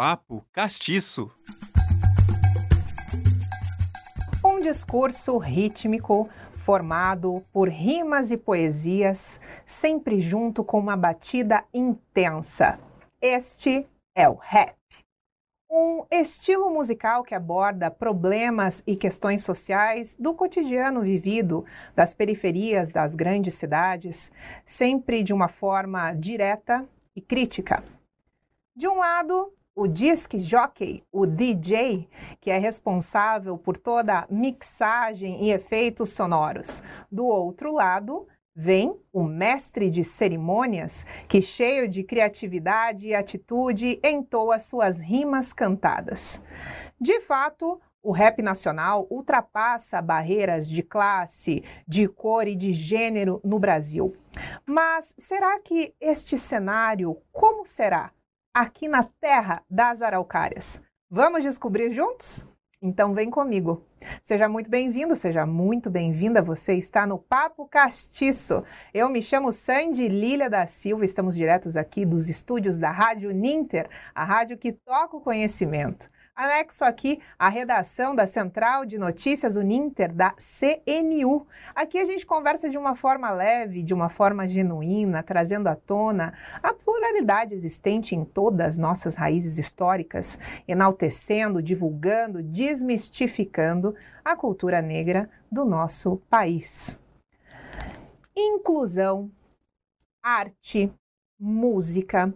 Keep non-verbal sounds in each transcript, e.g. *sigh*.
Papo Castiço. Um discurso rítmico formado por rimas e poesias, sempre junto com uma batida intensa. Este é o rap. Um estilo musical que aborda problemas e questões sociais do cotidiano vivido, das periferias das grandes cidades, sempre de uma forma direta e crítica. De um lado, o disc jockey, o DJ, que é responsável por toda a mixagem e efeitos sonoros. Do outro lado, vem o mestre de cerimônias, que, cheio de criatividade e atitude, entoa suas rimas cantadas. De fato, o rap nacional ultrapassa barreiras de classe, de cor e de gênero no Brasil. Mas será que este cenário, como será? Aqui na terra das araucárias. Vamos descobrir juntos? Então vem comigo. Seja muito bem-vindo, seja muito bem-vinda. Você está no Papo Castiço. Eu me chamo Sandy Lília da Silva. Estamos diretos aqui dos estúdios da Rádio Ninter, a rádio que toca o conhecimento. Anexo aqui a redação da Central de Notícias Uninter da CNU. Aqui a gente conversa de uma forma leve, de uma forma genuína, trazendo à tona a pluralidade existente em todas as nossas raízes históricas, enaltecendo, divulgando, desmistificando a cultura negra do nosso país. Inclusão, arte, música,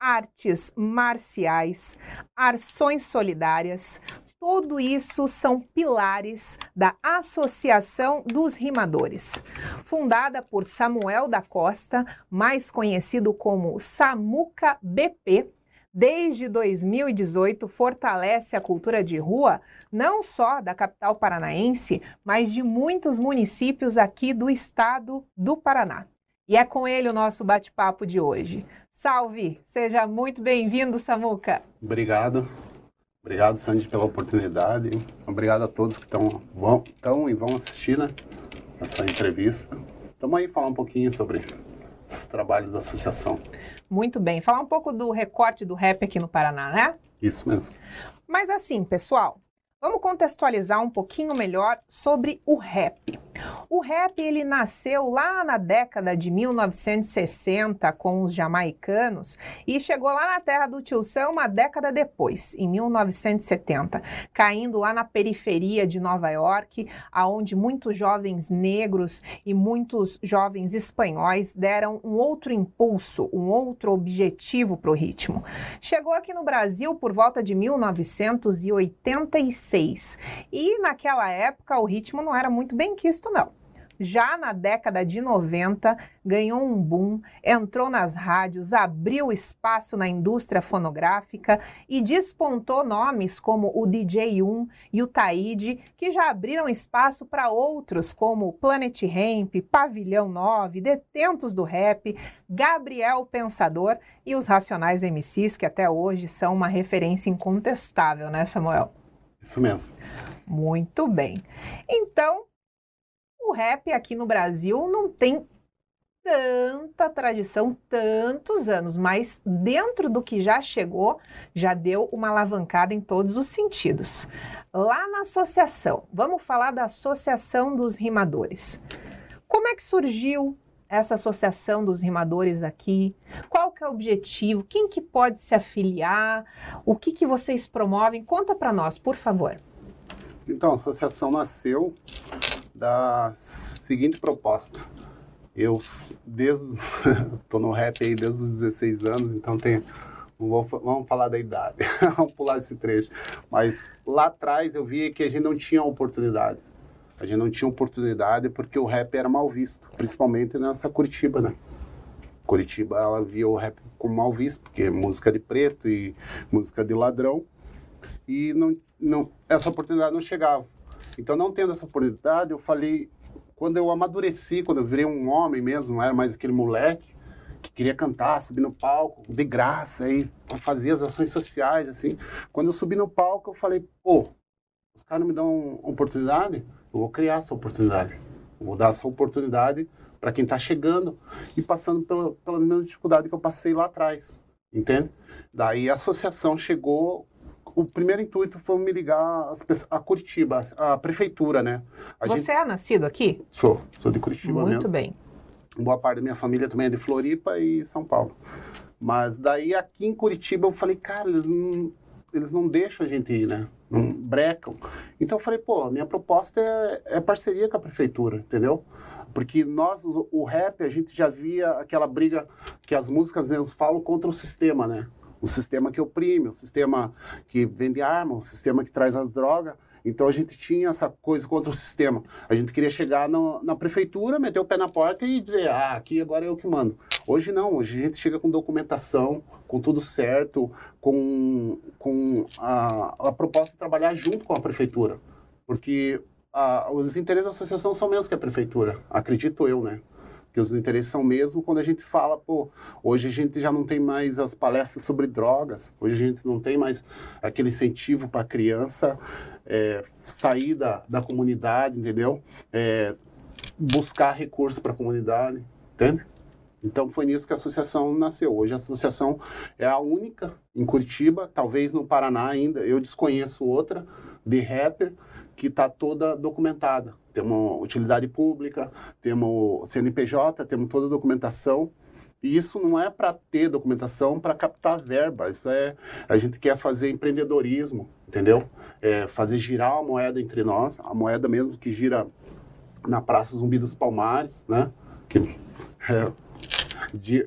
artes marciais, ações solidárias, tudo isso são pilares da Associação dos Rimadores, fundada por Samuel da Costa, mais conhecido como Samuca BP. Desde 2018, fortalece a cultura de rua, não só da capital paranaense, mas de muitos municípios aqui do estado do Paraná. E é com ele o nosso bate-papo de hoje. Salve! Seja muito bem-vindo, Samuca. Obrigado. Obrigado, Sandy, pela oportunidade. Obrigado a todos que estão vão, e vão assistir né, essa entrevista. Estamos aí falar um pouquinho sobre os trabalhos da associação. Muito bem. Falar um pouco do recorte do rap aqui no Paraná, né? Isso mesmo. Mas assim, pessoal, Vamos contextualizar um pouquinho melhor sobre o rap. O rap ele nasceu lá na década de 1960 com os jamaicanos e chegou lá na terra do Tio Sam uma década depois, em 1970, caindo lá na periferia de Nova York, aonde muitos jovens negros e muitos jovens espanhóis deram um outro impulso, um outro objetivo para o ritmo. Chegou aqui no Brasil por volta de 1986 e naquela época o ritmo não era muito bem quisto, não. Já na década de 90, ganhou um boom, entrou nas rádios, abriu espaço na indústria fonográfica e despontou nomes como o DJ 1 e o Taíde, que já abriram espaço para outros como Planet Ramp, Pavilhão 9, Detentos do Rap, Gabriel Pensador e os Racionais MCs, que até hoje são uma referência incontestável, né, Samuel? Isso mesmo. Muito bem. Então, o rap aqui no Brasil não tem tanta tradição, tantos anos, mas dentro do que já chegou, já deu uma alavancada em todos os sentidos. Lá na associação, vamos falar da Associação dos Rimadores. Como é que surgiu essa associação dos rimadores aqui? Qual que é o objetivo? Quem que pode se afiliar? O que que vocês promovem? Conta para nós, por favor. Então, a associação nasceu da seguinte proposta. Eu, desde, *laughs* tô no rap aí desde os 16 anos, então tem, vou, vamos falar da idade, *laughs* vamos pular esse trecho. Mas lá atrás eu via que a gente não tinha oportunidade. A gente não tinha oportunidade porque o rap era mal visto, principalmente nessa Curitiba, né? Curitiba, ela via o rap como mal visto, porque é música de preto e música de ladrão, e não, não, essa oportunidade não chegava. Então, não tendo essa oportunidade, eu falei, quando eu amadureci, quando eu virei um homem mesmo, não era mais aquele moleque que queria cantar, subir no palco, de graça, aí fazia as ações sociais, assim. Quando eu subi no palco, eu falei, pô, os caras não me dão oportunidade, eu vou criar essa oportunidade. Eu vou dar essa oportunidade para quem está chegando e passando pela, pela mesma dificuldade que eu passei lá atrás. entende? Daí a associação chegou o primeiro intuito foi me ligar a Curitiba, a prefeitura, né? A Você gente... é nascido aqui? Sou, sou de Curitiba Muito mesmo. bem. Boa parte da minha família também é de Floripa e São Paulo. Mas daí aqui em Curitiba eu falei, cara, eles não, eles não deixam a gente ir, né? Não brecam. Então eu falei, pô, minha proposta é, é parceria com a prefeitura, entendeu? Porque nós, o rap, a gente já via aquela briga que as músicas mesmo falam contra o sistema, né? O sistema que oprime, o sistema que vende arma, o sistema que traz as drogas. Então a gente tinha essa coisa contra o sistema. A gente queria chegar no, na prefeitura, meter o pé na porta e dizer, ah, aqui agora é eu que mando. Hoje não, hoje a gente chega com documentação, com tudo certo, com, com a, a proposta de trabalhar junto com a prefeitura. Porque a, os interesses da associação são mesmo que a prefeitura, acredito eu, né? Que os interesses são mesmo quando a gente fala, pô, hoje a gente já não tem mais as palestras sobre drogas, hoje a gente não tem mais aquele incentivo para a criança é, sair da, da comunidade, entendeu? É, buscar recursos para a comunidade, entende? Então foi nisso que a associação nasceu. Hoje a associação é a única em Curitiba, talvez no Paraná ainda, eu desconheço outra, de rapper, que está toda documentada. Temos utilidade pública, temos CNPJ, temos toda a documentação. E isso não é para ter documentação para captar verba. Isso é a gente quer fazer empreendedorismo, entendeu? É fazer girar a moeda entre nós, a moeda mesmo que gira na Praça Zumbi dos Palmares, né? Que é,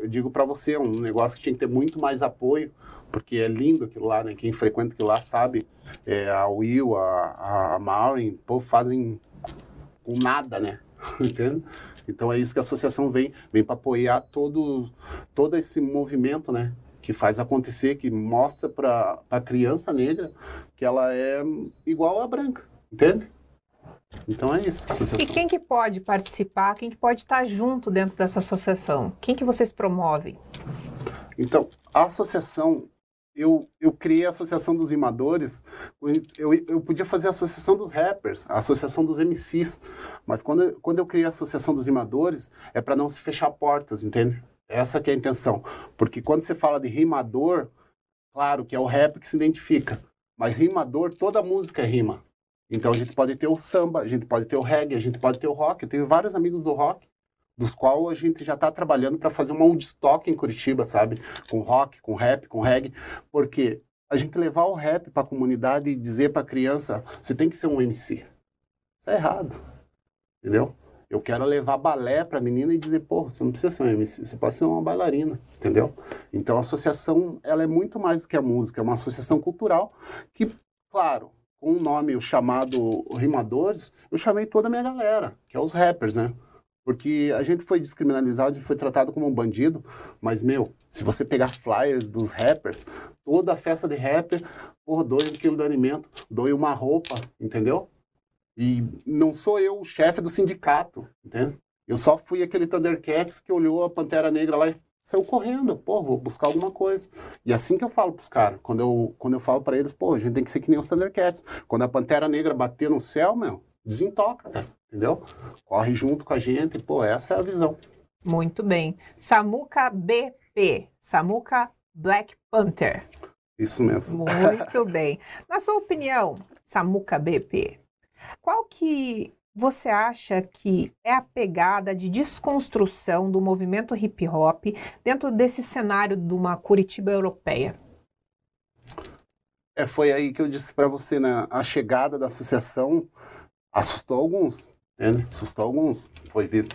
digo para você, é um negócio que tinha que ter muito mais apoio porque é lindo aquilo lá, né? Quem frequenta aquilo lá sabe. É, a Will, a, a Maureen, pô, fazem com nada, né? *laughs* Entende? Então é isso que a associação vem, vem para apoiar todo, todo esse movimento, né? Que faz acontecer, que mostra para a criança negra que ela é igual à branca, entende? Então é isso. E quem que pode participar? Quem que pode estar junto dentro dessa associação? Quem que vocês promovem? Então, a associação eu, eu criei a Associação dos Rimadores, eu, eu podia fazer a Associação dos Rappers, a Associação dos MCs, mas quando, quando eu criei a Associação dos Rimadores, é para não se fechar portas, entende? Essa que é a intenção. Porque quando você fala de rimador, claro que é o rap que se identifica, mas rimador, toda música é rima. Então a gente pode ter o samba, a gente pode ter o reggae, a gente pode ter o rock. Eu tenho vários amigos do rock dos qual a gente já está trabalhando para fazer uma Woodstock em Curitiba, sabe? Com rock, com rap, com reggae, porque a gente levar o rap para a comunidade e dizer para a criança, você tem que ser um MC. Isso é errado, entendeu? Eu quero levar balé para a menina e dizer, pô, você não precisa ser um MC, você pode ser uma bailarina, entendeu? Então a associação, ela é muito mais do que a música, é uma associação cultural que, claro, com o um nome o chamado Rimadores, eu chamei toda a minha galera, que é os rappers, né? Porque a gente foi descriminalizado e foi tratado como um bandido, mas, meu, se você pegar flyers dos rappers, toda festa de rapper, por dois quilos de alimento, doe uma roupa, entendeu? E não sou eu o chefe do sindicato, entende? Eu só fui aquele Thundercats que olhou a Pantera Negra lá e saiu correndo, pô, vou buscar alguma coisa. E assim que eu falo pros caras, quando eu, quando eu falo para eles, pô, a gente tem que ser que nem os Thundercats. Quando a Pantera Negra bater no céu, meu, desentoca, cara entendeu? Corre junto com a gente, pô, essa é a visão. Muito bem. Samuca BP, Samuca Black Panther. Isso mesmo. Muito *laughs* bem. Na sua opinião, Samuca BP, qual que você acha que é a pegada de desconstrução do movimento hip hop dentro desse cenário de uma Curitiba europeia? É, foi aí que eu disse para você, né? A chegada da associação assustou alguns. Né? Assustou alguns. Foi ver,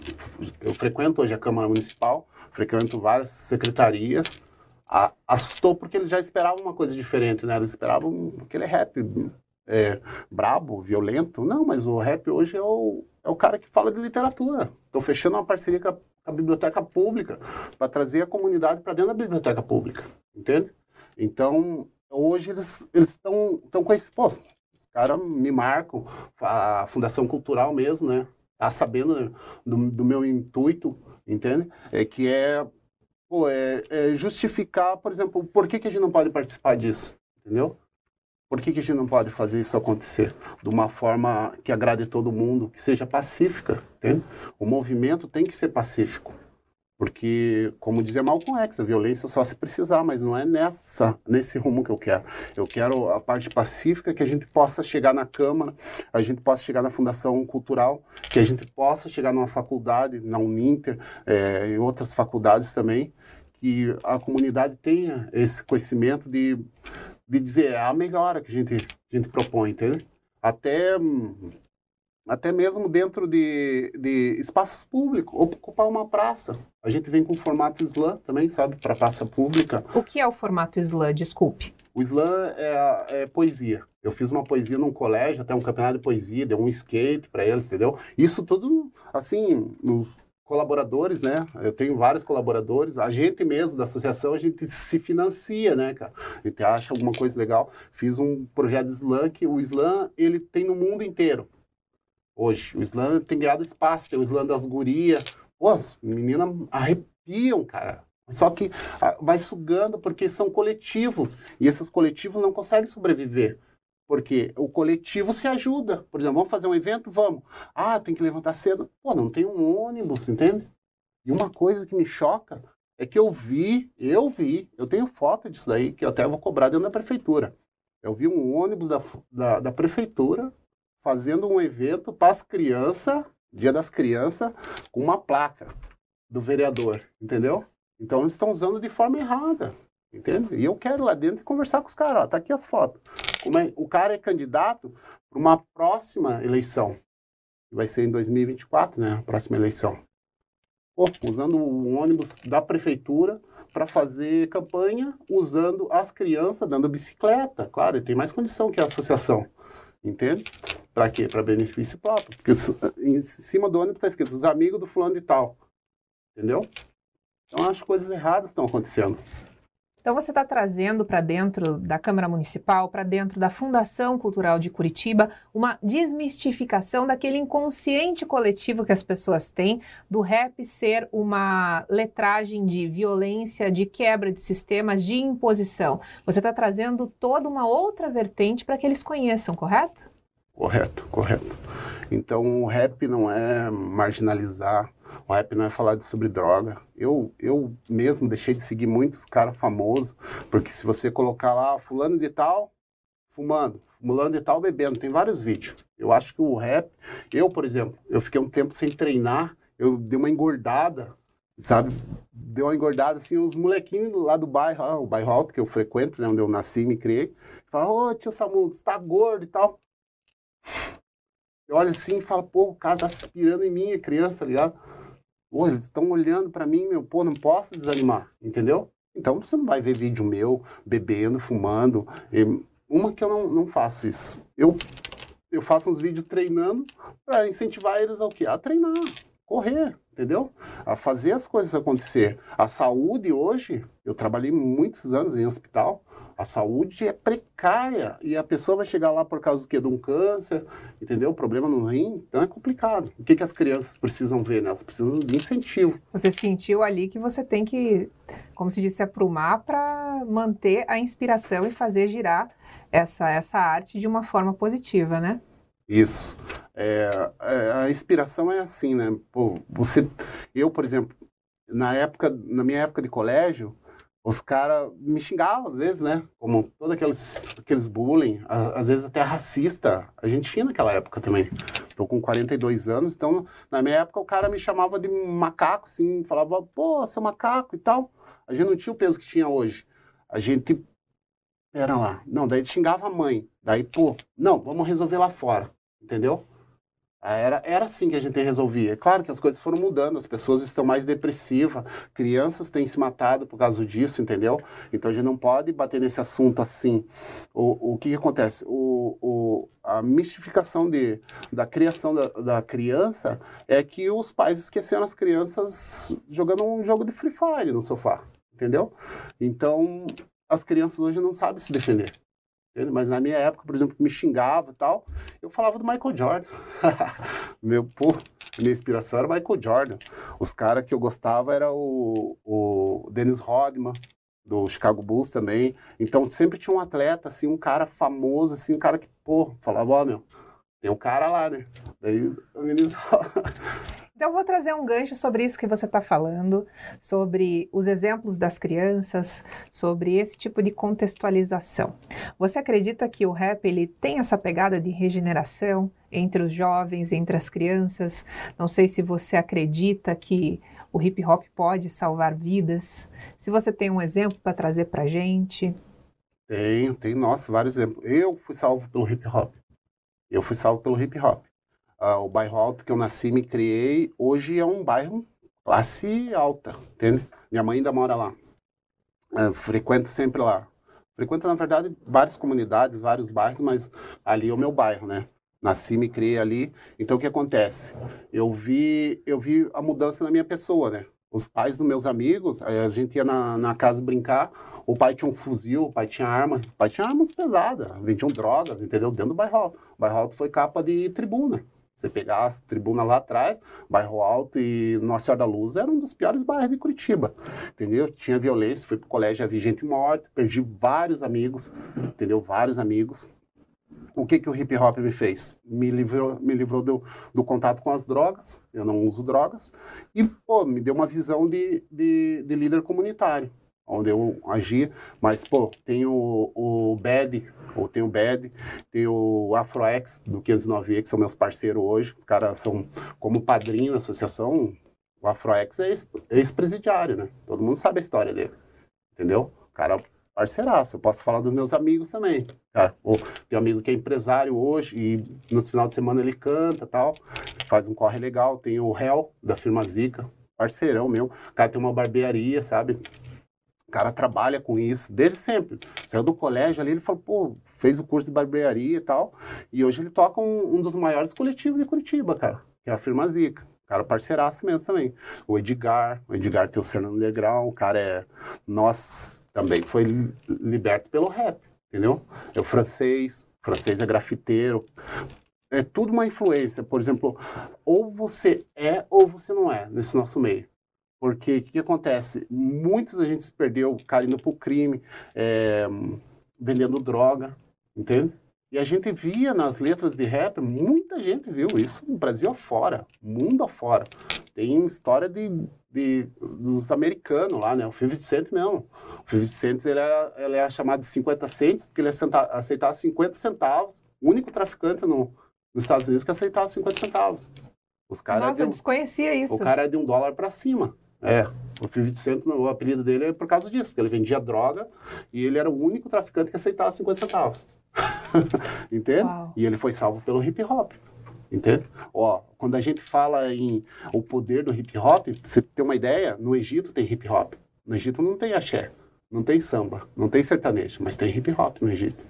eu frequento hoje a Câmara Municipal, frequento várias secretarias. A, assustou porque eles já esperavam uma coisa diferente, né? Eles esperavam aquele rap é, brabo, violento. Não, mas o rap hoje é o, é o cara que fala de literatura. Estou fechando uma parceria com a, a biblioteca pública para trazer a comunidade para dentro da biblioteca pública, entende? Então, hoje eles estão com esse... Pô, caras me marcam, a Fundação Cultural mesmo, né? Tá sabendo do, do meu intuito, entende? É que é, pô, é, é, justificar, por exemplo, por que, que a gente não pode participar disso, entendeu? Por que, que a gente não pode fazer isso acontecer de uma forma que agrade todo mundo, que seja pacífica, entende? O movimento tem que ser pacífico. Porque, como dizia Malcolm X, a violência só se precisar, mas não é nessa, nesse rumo que eu quero. Eu quero a parte pacífica, que a gente possa chegar na Câmara, a gente possa chegar na Fundação Cultural, que a gente possa chegar numa faculdade, na Uninter, é, e outras faculdades também, que a comunidade tenha esse conhecimento de, de dizer é a melhora que a gente, a gente propõe, entende? Até até mesmo dentro de, de espaços públicos, ocupar uma praça. A gente vem com o formato slam também, sabe, para praça pública. O que é o formato slam? Desculpe. O slam é, é, poesia. Eu fiz uma poesia num colégio, até um campeonato de poesia, deu um skate para eles, entendeu? Isso tudo, assim, nos colaboradores, né? Eu tenho vários colaboradores. A gente mesmo da associação, a gente se financia, né, cara? A gente acha alguma coisa legal. Fiz um projeto de slam que o slam, ele tem no mundo inteiro hoje. O slam tem ganhado espaço, tem o slam das gurias. Pô, as meninas arrepiam, cara. Só que ah, vai sugando porque são coletivos. E esses coletivos não conseguem sobreviver. Porque o coletivo se ajuda. Por exemplo, vamos fazer um evento? Vamos. Ah, tem que levantar cedo. Pô, não tem um ônibus, entende? E uma coisa que me choca é que eu vi, eu vi, eu tenho foto disso daí, que eu até vou cobrar dentro da prefeitura. Eu vi um ônibus da, da, da prefeitura fazendo um evento para as crianças, Dia das Crianças, com uma placa do vereador, entendeu? Então eles estão usando de forma errada, entende? E eu quero lá dentro conversar com os caras, ó, tá aqui as fotos. É, o cara é candidato para uma próxima eleição, que vai ser em 2024, né, a próxima eleição. Pô, usando o ônibus da prefeitura para fazer campanha, usando as crianças, dando bicicleta, claro, ele tem mais condição que a associação. Entende? Para quê? Para benefício próprio. Porque em cima do ônibus está escrito os amigos do fulano de tal. Entendeu? Então, as coisas erradas estão acontecendo. Então, você está trazendo para dentro da Câmara Municipal, para dentro da Fundação Cultural de Curitiba, uma desmistificação daquele inconsciente coletivo que as pessoas têm do rap ser uma letragem de violência, de quebra de sistemas, de imposição. Você está trazendo toda uma outra vertente para que eles conheçam, correto? Correto, correto. Então, o rap não é marginalizar o rap não é falar sobre droga. Eu, eu mesmo deixei de seguir muitos caras famosos, porque se você colocar lá fulano de tal fumando, fulano de tal bebendo, tem vários vídeos. Eu acho que o rap, eu, por exemplo, eu fiquei um tempo sem treinar, eu dei uma engordada, sabe? Deu uma engordada, assim, os molequinhos lá do bairro, ah, o bairro alto que eu frequento, né, onde eu nasci e me criei, falaram, ô tio Samu, você tá gordo e tal. Eu olho assim e falo, pô, o cara tá se inspirando em mim, criança, tá ligado? Pô, eles estão olhando para mim, meu, pô, não posso desanimar, entendeu? Então você não vai ver vídeo meu bebendo, fumando. Uma que eu não, não faço isso. Eu, eu faço uns vídeos treinando para incentivar eles ao quê? A treinar, correr, entendeu? A fazer as coisas acontecer. A saúde hoje, eu trabalhei muitos anos em hospital, a saúde é precária e a pessoa vai chegar lá por causa do quê? De um câncer, entendeu? Problema no rim, então é complicado. O que, que as crianças precisam ver? Né? Elas precisam de incentivo. Você sentiu ali que você tem que, como se disse, aprumar para manter a inspiração e fazer girar essa, essa arte de uma forma positiva, né? Isso. É, é, a inspiração é assim, né? Pô, você, eu, por exemplo, na época, na minha época de colégio, os caras me xingavam às vezes, né? Como todos aqueles, aqueles bullying, às vezes até racista. A gente tinha naquela época também. Tô com 42 anos, então na minha época o cara me chamava de macaco, assim, falava, pô, seu macaco e tal. A gente não tinha o peso que tinha hoje. A gente. Pera lá. Não, daí xingava a mãe. Daí, pô, não, vamos resolver lá fora. Entendeu? Era, era assim que a gente resolvia. É claro que as coisas foram mudando, as pessoas estão mais depressivas, crianças têm se matado por causa disso, entendeu? Então a gente não pode bater nesse assunto assim. O, o que, que acontece? O, o, a mistificação de, da criação da, da criança é que os pais esqueceram as crianças jogando um jogo de Free Fire no sofá, entendeu? Então as crianças hoje não sabem se defender. Mas na minha época, por exemplo, me xingava e tal, eu falava do Michael Jordan. *laughs* Meu, pô, minha inspiração era o Michael Jordan. Os caras que eu gostava era o, o Dennis Rodman, do Chicago Bulls também. Então sempre tinha um atleta, assim, um cara famoso, assim, um cara que, pô, falava, ó, oh, meu, tem um cara lá, né? Daí o menino *laughs* Então, eu vou trazer um gancho sobre isso que você está falando, sobre os exemplos das crianças, sobre esse tipo de contextualização. Você acredita que o rap ele tem essa pegada de regeneração entre os jovens, entre as crianças? Não sei se você acredita que o hip hop pode salvar vidas. Se você tem um exemplo para trazer para gente. Tenho, tenho, nossa, vários exemplos. Eu fui salvo pelo hip hop. Eu fui salvo pelo hip hop. Uh, o bairro alto que eu nasci, me criei, hoje é um bairro classe alta, entende? Minha mãe ainda mora lá. Uh, frequento sempre lá. Frequento, na verdade, várias comunidades, vários bairros, mas ali é o meu bairro, né? Nasci, me criei ali. Então, o que acontece? Eu vi, eu vi a mudança na minha pessoa, né? Os pais dos meus amigos, a gente ia na, na casa brincar, o pai tinha um fuzil, o pai tinha arma, o pai tinha armas pesadas, vendiam drogas, entendeu? Dentro do bairro alto. O bairro alto foi capa de tribuna. Você pegar as tribunas lá atrás, bairro Alto e Nossa Senhora da Luz era um dos piores bairros de Curitiba, entendeu? Tinha violência, fui pro colégio, havia gente morta, perdi vários amigos, entendeu? Vários amigos. O que que o hip hop me fez? Me livrou, me livrou do, do contato com as drogas, eu não uso drogas, e, pô, me deu uma visão de, de, de líder comunitário onde eu agia, mas, pô, tem o, o BAD, ou tem o BAD, tem o AfroX, do 509E, que são meus parceiros hoje, os caras são como padrinho da associação, o AfroX é ex-presidiário, né? Todo mundo sabe a história dele, entendeu? O cara parceiraço, eu posso falar dos meus amigos também, cara. Ou, tem um amigo que é empresário hoje e no final de semana ele canta tal, faz um corre legal, tem o Hell, da firma Zica, parceirão meu, o cara tem uma barbearia, sabe? Cara trabalha com isso desde sempre. Saiu do colégio ali, ele falou, pô, fez o curso de barbearia e tal. E hoje ele toca um, um dos maiores coletivos de Curitiba, cara, que é a firma Zica. Cara, parceiraço mesmo também. O Edgar, o Edgar tem o Fernando Negrão, o cara é. Nossa, também foi liberto pelo rap, entendeu? É o francês, o francês é grafiteiro. É tudo uma influência. Por exemplo, ou você é ou você não é nesse nosso meio. Porque o que, acontece? Muitas a gente se perdeu caindo para o crime, é, vendendo droga, entende? E a gente via nas letras de rap, muita gente viu isso no Brasil afora, mundo afora. Tem história de, de, dos americanos lá, né? O 50 Cent não. O 50 Cent ele era, ele era chamado de 50 cents, porque ele aceitava 50 centavos. O único traficante no, nos Estados Unidos que aceitava 50 centavos. Os cara Nossa, de, eu desconhecia isso. O cara é de um dólar para cima. É, o 50 Cent, o apelido dele é por causa disso, porque ele vendia droga e ele era o único traficante que aceitava 50 centavos. *laughs* Entende? Uau. E ele foi salvo pelo hip hop. Entende? Ó, quando a gente fala em o poder do hip hop, você tem uma ideia, no Egito tem hip hop. No Egito não tem axé, não tem samba, não tem sertanejo, mas tem hip hop no Egito.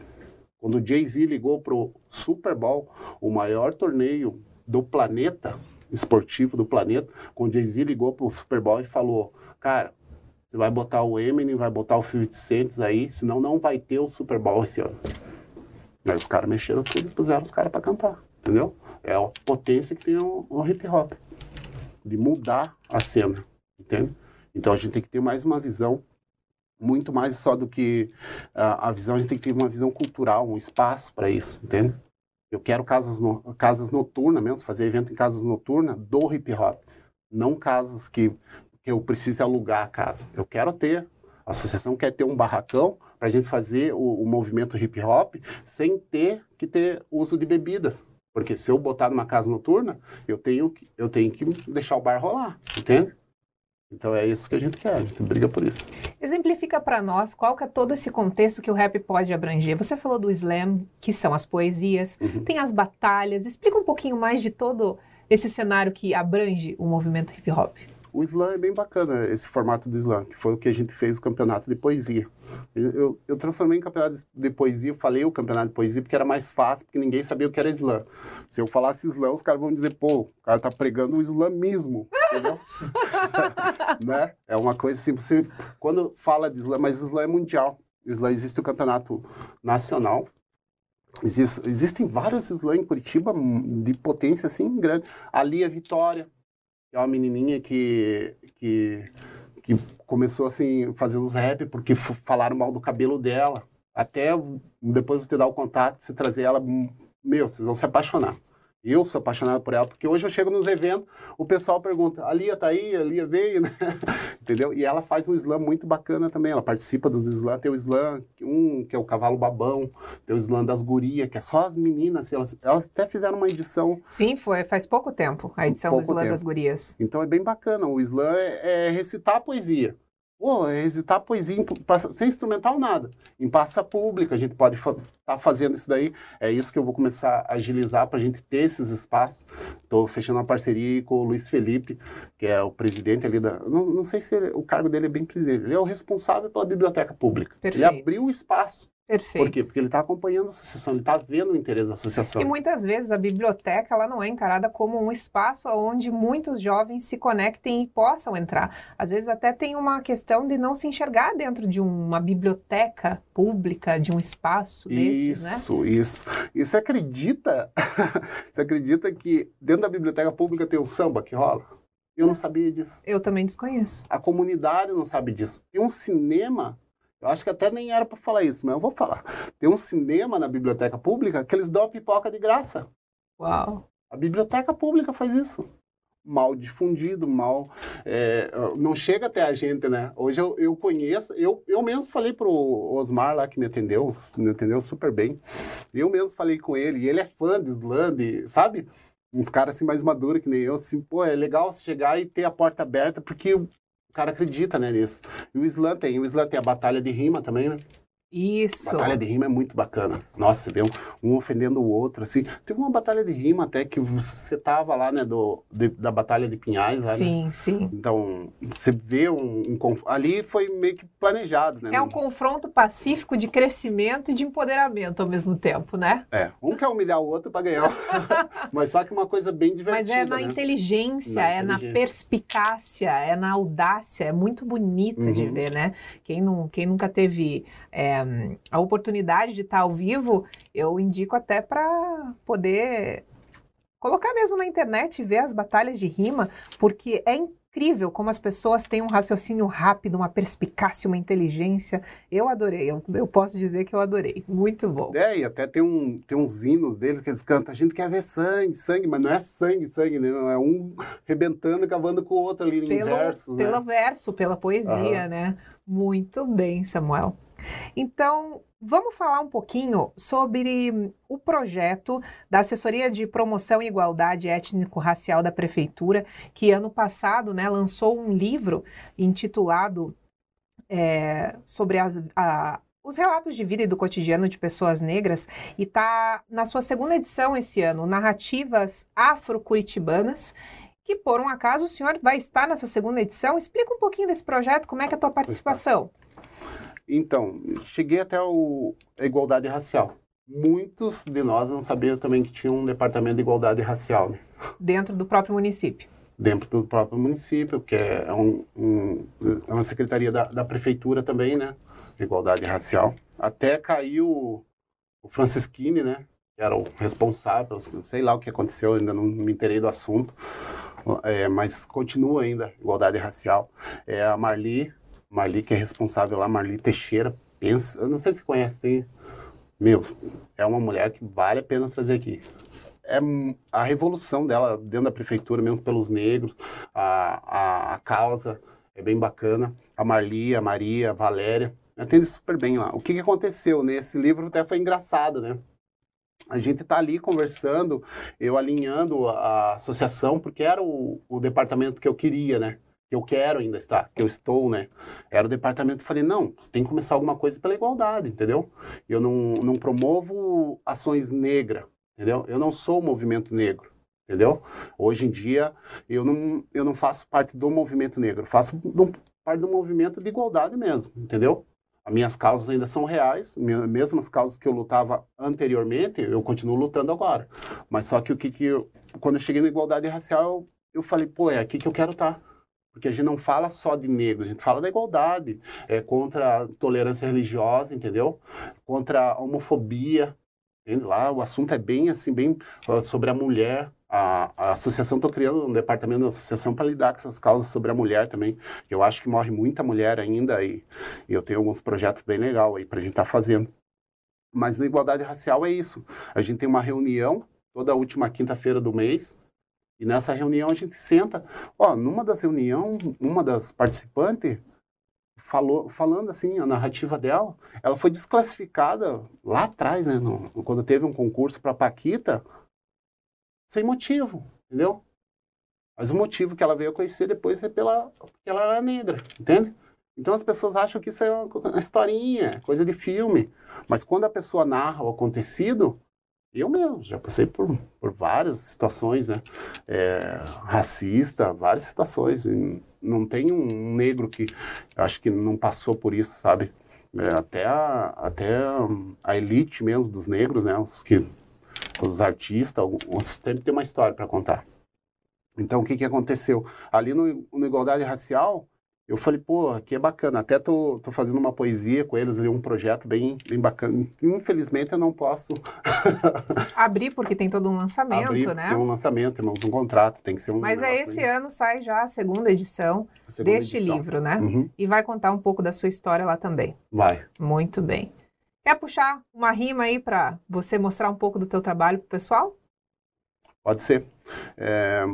Quando o Jay-Z ligou pro Super Bowl, o maior torneio do planeta, esportivo do planeta, quando Jay-Z ligou pro Super Bowl e falou, cara, você vai botar o Eminem, vai botar o 50 Cent aí, senão não vai ter o Super Bowl esse ano. Aí os caras mexeram tudo e puseram os caras para cantar, entendeu? É a potência que tem o, o hip hop, de mudar a cena, entende? Então a gente tem que ter mais uma visão muito mais só do que uh, a visão, a gente tem que ter uma visão cultural, um espaço para isso, entende? Eu quero casas, no, casas noturnas mesmo, fazer evento em casas noturnas do hip hop. Não casas que, que eu precise alugar a casa. Eu quero ter. A associação quer ter um barracão para a gente fazer o, o movimento hip hop sem ter que ter uso de bebidas. Porque se eu botar numa casa noturna, eu tenho que, eu tenho que deixar o bar rolar, entende? Então é isso que a gente quer, a gente briga por isso. Exemplifica para nós qual que é todo esse contexto que o rap pode abranger. Você falou do slam, que são as poesias, uhum. tem as batalhas. Explica um pouquinho mais de todo esse cenário que abrange o movimento hip hop. O slam é bem bacana, esse formato do slam, que foi o que a gente fez o campeonato de poesia. Eu, eu, transformei em campeonato de poesia, eu falei o campeonato de poesia porque era mais fácil, porque ninguém sabia o que era slam. Se eu falasse slam, os caras vão dizer, pô, o cara tá pregando o islamismo, entendeu? *laughs* né? É uma coisa assim, você, quando fala de slam, mas slam é mundial. Slam existe o campeonato nacional, Existe, existem vários slams em Curitiba hum, de potência assim grande. Ali a Vitória, é uma menininha que, que, que começou assim, fazendo os rap porque falaram mal do cabelo dela. Até depois de dar o contato, se trazer ela, meu, vocês vão se apaixonar. Eu sou apaixonado por ela, porque hoje eu chego nos eventos, o pessoal pergunta, a Lia tá aí, a Lia veio, *laughs* né? Entendeu? E ela faz um slam muito bacana também, ela participa dos slams, tem o slam, um que é o Cavalo Babão, tem o slam das gurias, que é só as meninas, assim, elas, elas até fizeram uma edição... Sim, foi, faz pouco tempo, a edição do slam tempo. das gurias. Então é bem bacana, o slam é, é recitar a poesia. Pô, recitar poesia sem instrumental nada. Em passa pública, a gente pode estar tá fazendo isso daí. É isso que eu vou começar a agilizar para a gente ter esses espaços. Estou fechando uma parceria com o Luiz Felipe, que é o presidente ali da. Não, não sei se ele, o cargo dele é bem presidente. Ele é o responsável pela biblioteca pública. Perfeito. Ele abriu o espaço Perfeito. Por quê? Porque ele está acompanhando a associação, ele está vendo o interesse da associação. E muitas vezes a biblioteca ela não é encarada como um espaço onde muitos jovens se conectem e possam entrar. Às vezes até tem uma questão de não se enxergar dentro de uma biblioteca pública, de um espaço desses, né? Isso, isso. E você acredita, *laughs* você acredita que dentro da biblioteca pública tem um samba que rola? Eu não sabia disso. Eu também desconheço. A comunidade não sabe disso. Tem um cinema eu acho que até nem era para falar isso, mas eu vou falar. Tem um cinema na biblioteca pública que eles dão a pipoca de graça. Uau! A biblioteca pública faz isso. Mal difundido, mal. É, não chega até a gente, né? Hoje eu, eu conheço, eu, eu mesmo falei pro Osmar lá que me atendeu, me atendeu super bem. Eu mesmo falei com ele, e ele é fã de Sland, sabe? Uns caras assim mais maduros que nem eu, assim, pô, é legal você chegar e ter a porta aberta, porque cara acredita, né, nisso. E o Slam tem, o Slam tem a batalha de rima também, né? Isso. Batalha de rima é muito bacana. Nossa, você vê um, um, ofendendo o outro, assim. Teve uma batalha de rima até que você tava lá, né, do, de, da Batalha de Pinhais. Lá, sim, né? sim. Então, você vê um, um, Ali foi meio que planejado, né? É um confronto pacífico de crescimento e de empoderamento ao mesmo tempo, né? É. Um quer humilhar o outro para ganhar. *laughs* Mas só que uma coisa bem divertida. Mas é na né? inteligência, na é inteligência. na perspicácia, é na audácia. É muito bonito uhum. de ver, né? Quem, não, quem nunca teve é, a oportunidade de estar ao vivo, eu indico até para poder colocar mesmo na internet e ver as batalhas de rima, porque é como as pessoas têm um raciocínio rápido, uma perspicácia, uma inteligência. Eu adorei, eu, eu posso dizer que eu adorei. Muito bom. É, e até tem, um, tem uns hinos deles que eles cantam, a gente quer ver sangue, sangue, mas não é sangue, sangue, né? é um *laughs* rebentando e cavando com o outro ali em pelo, versos. Né? Pelo verso, pela poesia, uhum. né? Muito bem, Samuel. Então, vamos falar um pouquinho sobre o projeto da Assessoria de Promoção e Igualdade Étnico-Racial da Prefeitura, que ano passado né, lançou um livro intitulado é, sobre as, a, os relatos de vida e do cotidiano de pessoas negras e está na sua segunda edição esse ano, Narrativas Afro-Curitibanas, que por um acaso o senhor vai estar nessa segunda edição. Explica um pouquinho desse projeto, como é que é a tua participação? Então, cheguei até o, a igualdade racial. Muitos de nós não sabiam também que tinha um departamento de igualdade racial. Né? Dentro do próprio município? Dentro do próprio município, que é, um, um, é uma secretaria da, da, prefeitura também, né? De igualdade racial. Até caiu o Francisquini, né? Que era o responsável, sei lá o que aconteceu, ainda não me interei do assunto. É, mas continua ainda igualdade racial. É a Marli, Marli, que é responsável lá, Marli Teixeira, pensa, eu não sei se conhece, tem, meu, é uma mulher que vale a pena trazer aqui. É a revolução dela dentro da prefeitura, mesmo pelos negros, a, a, a causa é bem bacana. A Marli, a Maria, a Valéria, atende super bem lá. O que, que aconteceu nesse livro até foi engraçado, né? a gente está ali conversando, eu alinhando a, associação, porque era o, o departamento que eu queria, né? Que eu quero ainda estar, que eu estou, né? Era o departamento, falei, não, você tem que começar alguma coisa pela igualdade, entendeu? Eu não, não promovo ações negras, entendeu? Eu não sou o movimento negro, entendeu? Hoje em dia, eu não, eu não faço parte do movimento negro, faço do, parte do movimento de igualdade mesmo, entendeu? As minhas causas ainda são reais, mesmas causas que eu lutava anteriormente, eu continuo lutando agora. Mas só que o que que eu, quando eu cheguei na igualdade racial, eu, eu falei, pô, é aqui que eu quero estar. Porque a gente não fala só de negros, a gente fala da igualdade, é, contra a tolerância religiosa, entendeu? Contra a homofobia, lá o assunto é bem assim, bem uh, sobre a mulher, a, a associação, estou criando um departamento da associação para lidar com essas causas sobre a mulher também. Eu acho que morre muita mulher ainda e, e eu tenho alguns projetos bem legais aí para a gente estar tá fazendo. Mas na igualdade racial é isso. A gente tem uma reunião toda última quinta-feira do mês. E nessa reunião a gente senta. Ó, numa das reuniões, uma das participantes falou, falando assim, a narrativa dela, ela foi desclassificada lá atrás, né? No, quando teve um concurso para Paquita, sem motivo, entendeu? Mas o motivo que ela veio conhecer depois é pela, porque ela era negra, entende? Então as pessoas acham que isso é uma historinha, coisa de filme. Mas quando a pessoa narra o acontecido, eu mesmo já passei por, por várias situações, né? É, racista, várias situações. Não tem um negro que acho que não passou por isso, sabe? É, até a, até a elite mesmo dos negros, né? Os, que, os artistas, os, sempre tem uma história para contar. Então, o que, que aconteceu? Ali no, no Igualdade Racial, eu falei, pô, aqui é bacana. Até tô, tô fazendo uma poesia com eles, um projeto bem, bem bacana. Infelizmente eu não posso *laughs* abrir porque tem todo um lançamento, abrir, né? Tem um lançamento, irmãos, um contrato, tem que ser um. Mas é esse aí. ano sai já a segunda edição a segunda deste edição. livro, né? Uhum. E vai contar um pouco da sua história lá também. Vai. Muito bem. Quer puxar uma rima aí para você mostrar um pouco do teu trabalho pro pessoal? Pode ser. É,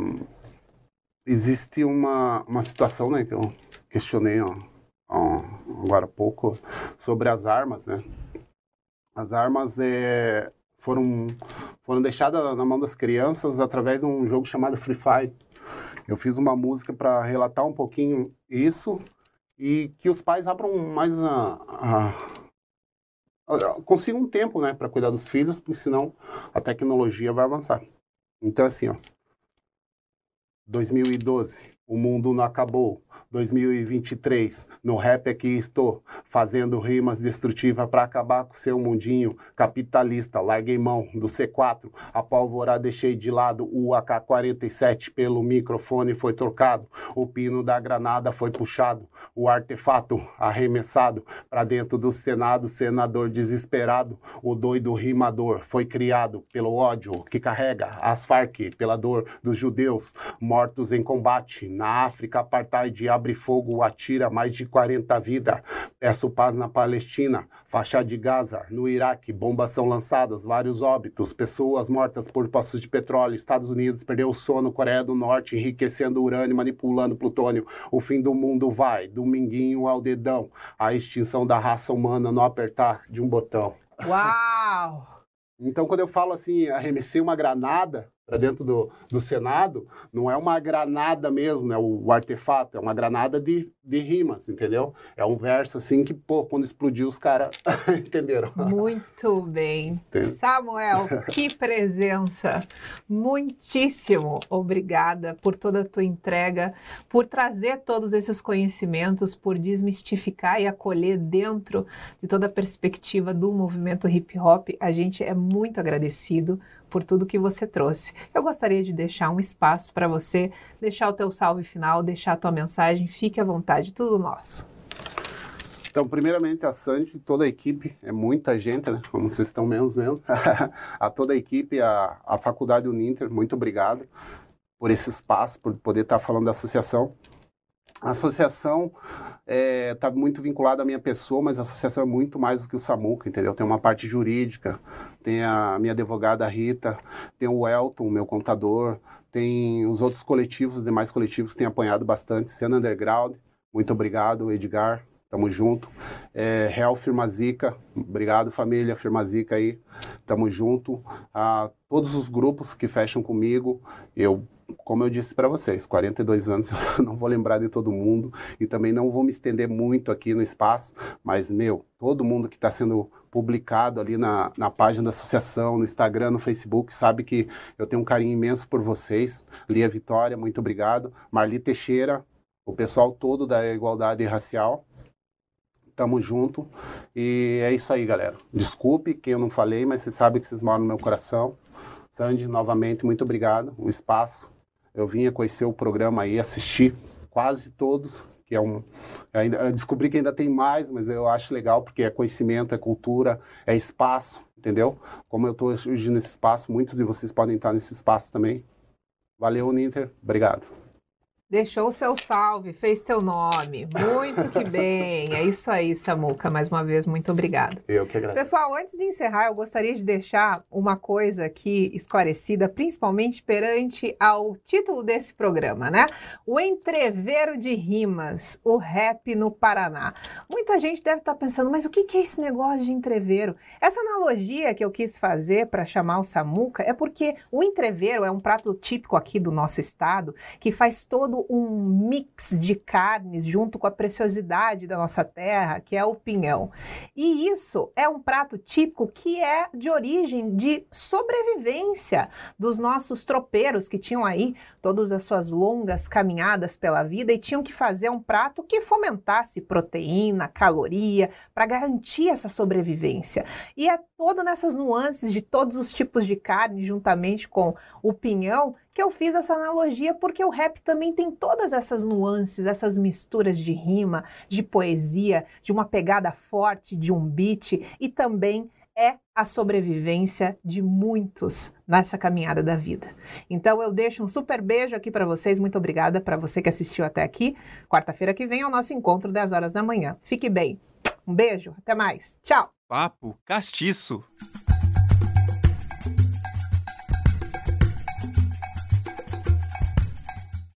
existe uma, uma situação, né, que eu questionei ó, ó, agora há pouco sobre as armas, né? As armas é, foram, foram deixadas na mão das crianças através de um jogo chamado Free Fire. Eu fiz uma música para relatar um pouquinho isso e que os pais abram mais a, a, um tempo, né, para cuidar dos filhos, porque senão a tecnologia vai avançar. Então assim, ó, 2012, o mundo não acabou. 2023. No rap aqui estou, fazendo rimas destrutivas para acabar com seu mundinho capitalista. Larguei mão do C4, a pólvora deixei de lado, o AK-47 pelo microfone foi trocado, o pino da granada foi puxado, o artefato arremessado para dentro do Senado, senador desesperado, o doido rimador foi criado pelo ódio que carrega as Farc, pela dor dos judeus mortos em combate na África, apartheid abre fogo, atira mais de 40 vidas. Peço paz na Palestina, faixa de Gaza, no Iraque, bombas são lançadas, vários óbitos, pessoas mortas por poços de petróleo. Estados Unidos perdeu o sono, Coreia do Norte enriquecendo urânio, manipulando plutônio. O fim do mundo vai, dominguinho ao dedão. A extinção da raça humana no apertar de um botão. Uau! Então, quando eu falo assim, arremessei uma granada, para dentro do, do Senado, não é uma granada mesmo, né, o, o, artefato, é uma granada de, de rimas, entendeu? É um verso assim que, pô, quando explodiu os caras *laughs* entenderam. Muito bem. Entende? Samuel, que *laughs* presença! Muitíssimo obrigada por toda a tua entrega, por trazer todos esses conhecimentos, por desmistificar e acolher dentro de toda a perspectiva do movimento hip hop. A gente é muito agradecido por tudo que você trouxe. Eu gostaria de deixar um espaço para você deixar o teu salve final, deixar a tua mensagem. Fique à vontade, tudo nosso. Então, primeiramente, a Sandy, toda a equipe, é muita gente, né? Como vocês estão menos vendo. *laughs* a toda a equipe, a, a Faculdade Uninter, muito obrigado por esse espaço, por poder estar falando da associação. A associação está é, muito vinculada à minha pessoa, mas a associação é muito mais do que o SAMUC, entendeu? Tem uma parte jurídica, tem a minha advogada Rita, tem o Elton, meu contador, tem os outros coletivos, os demais coletivos que têm apoiado bastante, Cena Underground, muito obrigado, Edgar, tamo junto. É, Real Firmazica, obrigado família Firmazica aí, tamo junto. A todos os grupos que fecham comigo, eu como eu disse para vocês, 42 anos eu *laughs* não vou lembrar de todo mundo e também não vou me estender muito aqui no espaço, mas, meu, todo mundo que está sendo publicado ali na, na página da associação, no Instagram, no Facebook, sabe que eu tenho um carinho imenso por vocês. Lia Vitória, muito obrigado. Marli Teixeira, o pessoal todo da Igualdade Racial. Tamo junto. E é isso aí, galera. Desculpe quem eu não falei, mas vocês sabem que vocês moram no meu coração. Sandy, novamente, muito obrigado. O espaço eu vinha conhecer o programa aí, assistir quase todos, que é um. Ainda, descobri que ainda tem mais, mas eu acho legal porque é conhecimento, é cultura, é espaço, entendeu? Como eu estou hoje nesse espaço, muitos de vocês podem estar nesse espaço também. Valeu, Ninter. Obrigado. Deixou o seu salve, fez teu nome. Muito que bem. É isso aí, Samuca. Mais uma vez, muito obrigada. Eu que agradeço. Pessoal, antes de encerrar, eu gostaria de deixar uma coisa aqui esclarecida, principalmente perante ao título desse programa, né? O entreveiro de rimas, o rap no Paraná. Muita gente deve estar pensando, mas o que é esse negócio de entreveiro? Essa analogia que eu quis fazer para chamar o Samuca é porque o entreveiro é um prato típico aqui do nosso estado que faz um mix de carnes junto com a preciosidade da nossa terra, que é o pinhão. E isso é um prato típico que é de origem de sobrevivência dos nossos tropeiros que tinham aí todas as suas longas caminhadas pela vida e tinham que fazer um prato que fomentasse proteína, caloria, para garantir essa sobrevivência. E é toda nessas nuances de todos os tipos de carne, juntamente com o pinhão, que eu fiz essa analogia porque o rap também tem todas essas nuances, essas misturas de rima, de poesia, de uma pegada forte, de um beat e também é a sobrevivência de muitos nessa caminhada da vida. Então eu deixo um super beijo aqui para vocês, muito obrigada para você que assistiu até aqui. Quarta-feira que vem é o nosso encontro 10 horas da manhã. Fique bem. Um beijo, até mais. Tchau. Papo castiço.